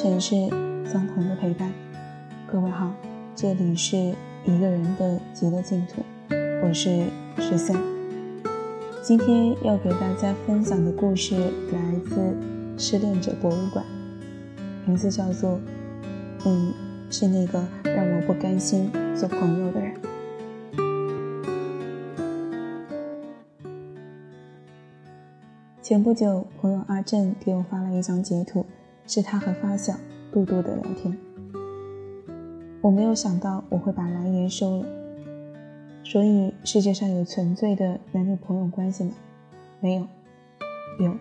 城市，相同的陪伴。各位好，这里是一个人的极乐净土，我是十三。今天要给大家分享的故事来自失恋者博物馆，名字叫做“你是那个让我不甘心做朋友的人”。前不久，朋友阿正给我发了一张截图，是他和发小杜杜的聊天。我没有想到我会把蓝颜收了，所以世界上有纯粹的男女朋友关系吗？没有，有，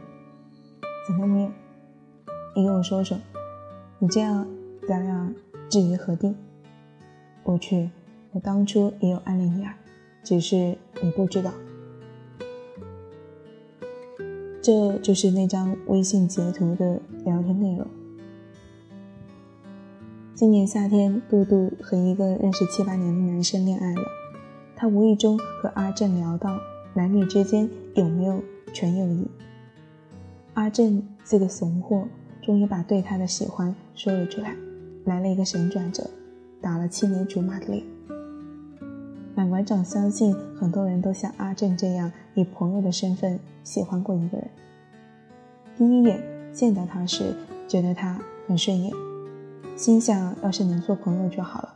怎么没有？你跟我说说，你这样咱俩至于何地？我去，我当初也有暗恋你啊，只是你不知道。这就是那张微信截图的聊天内容。今年夏天，杜杜和一个认识七八年的男生恋爱了。他无意中和阿正聊到男女之间有没有纯友谊。阿正这个怂货，终于把对他的喜欢说了出来，来了一个神转折，打了七年竹马的脸。满馆长相信很多人都像阿正这样，以朋友的身份喜欢过一个人。第一眼见到他时，觉得他很顺眼，心想要是能做朋友就好了。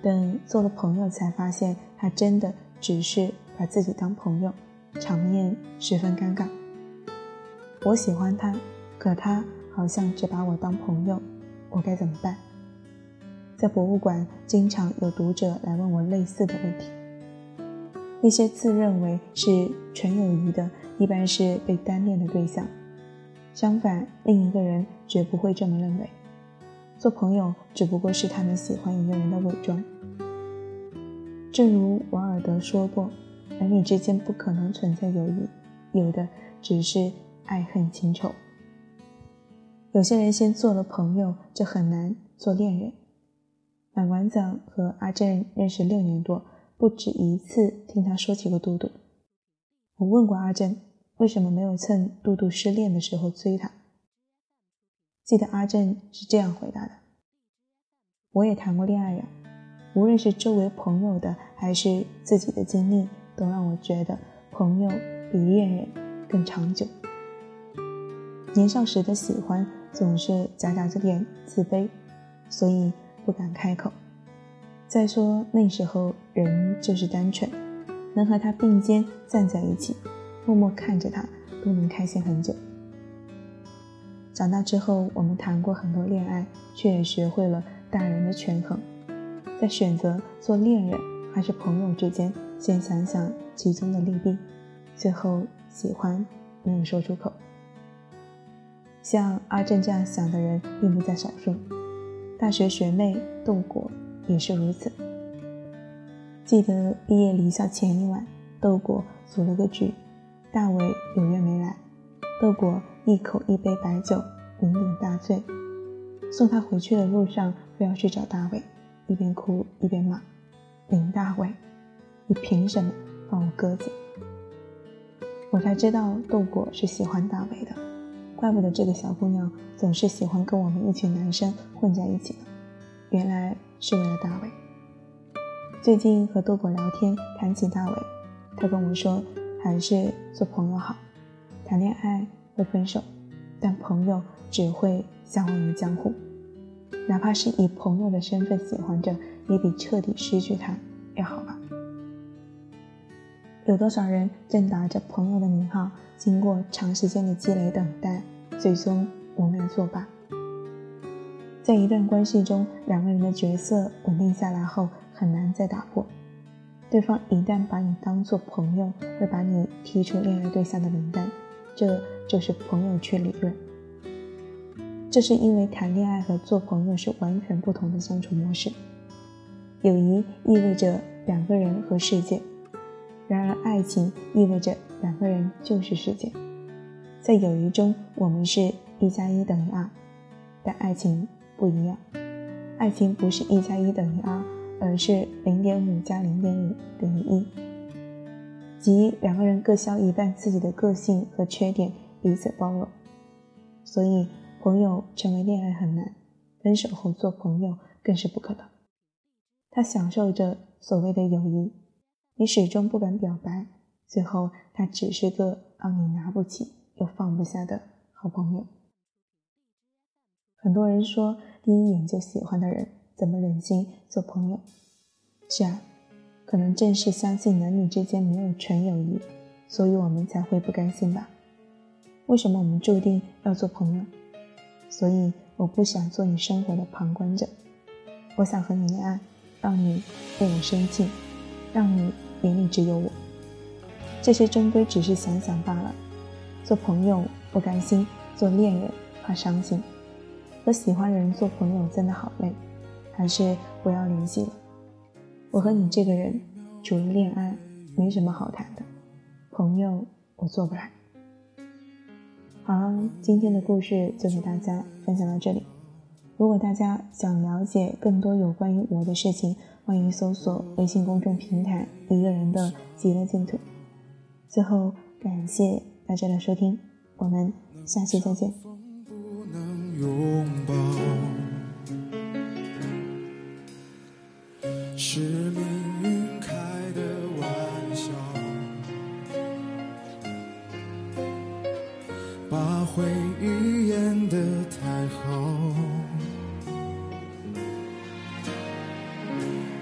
等做了朋友，才发现他真的只是把自己当朋友，场面十分尴尬。我喜欢他，可他好像只把我当朋友，我该怎么办？在博物馆，经常有读者来问我类似的问题。那些自认为是纯友谊的，一般是被单恋的对象；相反，另一个人绝不会这么认为。做朋友只不过是他们喜欢一个人的伪装。正如王尔德说过：“男女之间不可能存在友谊，有的只是爱恨情仇。”有些人先做了朋友，就很难做恋人。满馆长和阿正认识六年多，不止一次听他说起过杜杜。我问过阿正，为什么没有趁杜杜失恋的时候追他？记得阿正是这样回答的：“我也谈过恋爱呀，无论是周围朋友的还是自己的经历，都让我觉得朋友比恋人更长久。年少时的喜欢总是夹杂着点自卑，所以。”不敢开口。再说那时候人就是单纯，能和他并肩站在一起，默默看着他，都能开心很久。长大之后，我们谈过很多恋爱，却也学会了大人的权衡，在选择做恋人还是朋友之间，先想想其中的利弊，最后喜欢没有说出口。像阿正这样想的人，并不在少数。大学学妹豆果也是如此。记得毕业离校前一晚，豆果组了个局，大伟有约没来，豆果一口一杯白酒，酩酊大醉。送他回去的路上，非要去找大伟，一边哭一边骂：“林大伟，你凭什么放我鸽子？”我才知道豆果是喜欢大伟的。怪不得这个小姑娘总是喜欢跟我们一群男生混在一起呢，原来是为了大伟。最近和豆果聊天，谈起大伟，他跟我说，还是做朋友好。谈恋爱会分手，但朋友只会相忘于江湖。哪怕是以朋友的身份喜欢着，也比彻底失去他要好吧。有多少人正打着朋友的名号，经过长时间的积累等待，最终无奈作罢？在一段关系中，两个人的角色稳定下来后，很难再打破。对方一旦把你当做朋友，会把你踢出恋爱对象的名单，这就是朋友圈理论。这是因为谈恋爱和做朋友是完全不同的相处模式。友谊意味着两个人和世界。然而，爱情意味着两个人就是世界。在友谊中，我们是一加一等于二，但爱情不一样。爱情不是一加一等于二，而是零点五加零点五等于一，即两个人各消一半自己的个性和缺点，彼此包容。所以，朋友成为恋爱很难，分手后做朋友更是不可能。他享受着所谓的友谊，你始终不敢表白，最后他只是个让你拿不起又放不下的好朋友。很多人说，第一眼就喜欢的人，怎么忍心做朋友？是啊，可能正是相信男女之间没有纯友谊，所以我们才会不甘心吧？为什么我们注定要做朋友？所以我不想做你生活的旁观者，我想和你恋爱。让你为我生气，让你眼里只有我，这些终归只是想想罢了。做朋友不甘心，做恋人怕伤心。和喜欢的人做朋友真的好累，还是不要联系了。我和你这个人，除了恋爱，没什么好谈的。朋友我做不来。好了，今天的故事就给大家分享到这里。如果大家想了解更多有关于我的事情，欢迎搜索微信公众平台“一个人的极乐净土”。最后，感谢大家的收听，我们下期再见。是命运开的玩笑，把回忆演得太好。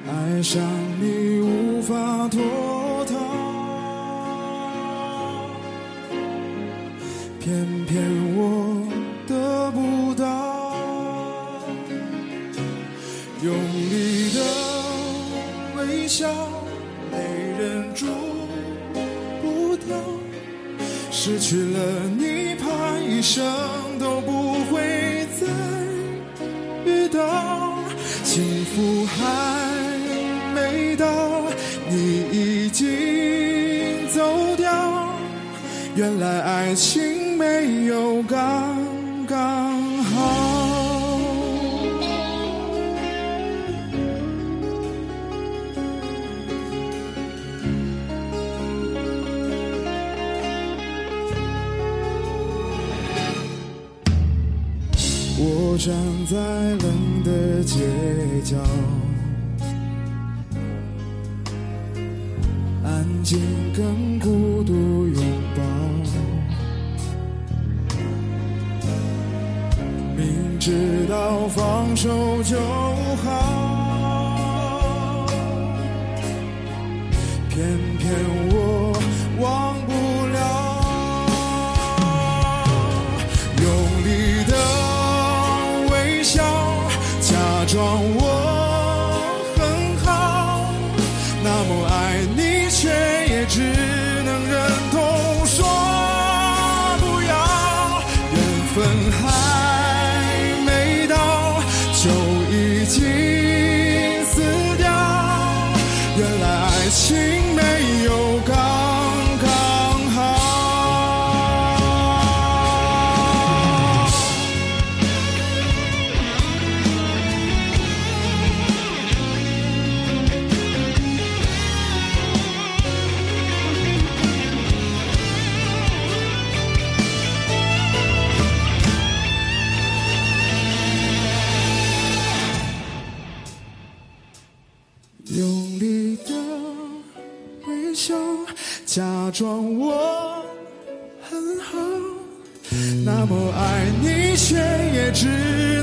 爱上用力的微笑，没忍住不掉。失去了你，怕一生都不会再遇到幸福。还没到。你已经走掉，原来爱情没有刚刚站在冷的街角。安静跟孤独拥抱，明知道放手就好，偏偏我原来爱情没有高装我很好那么爱你却也只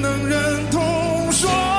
能忍痛说。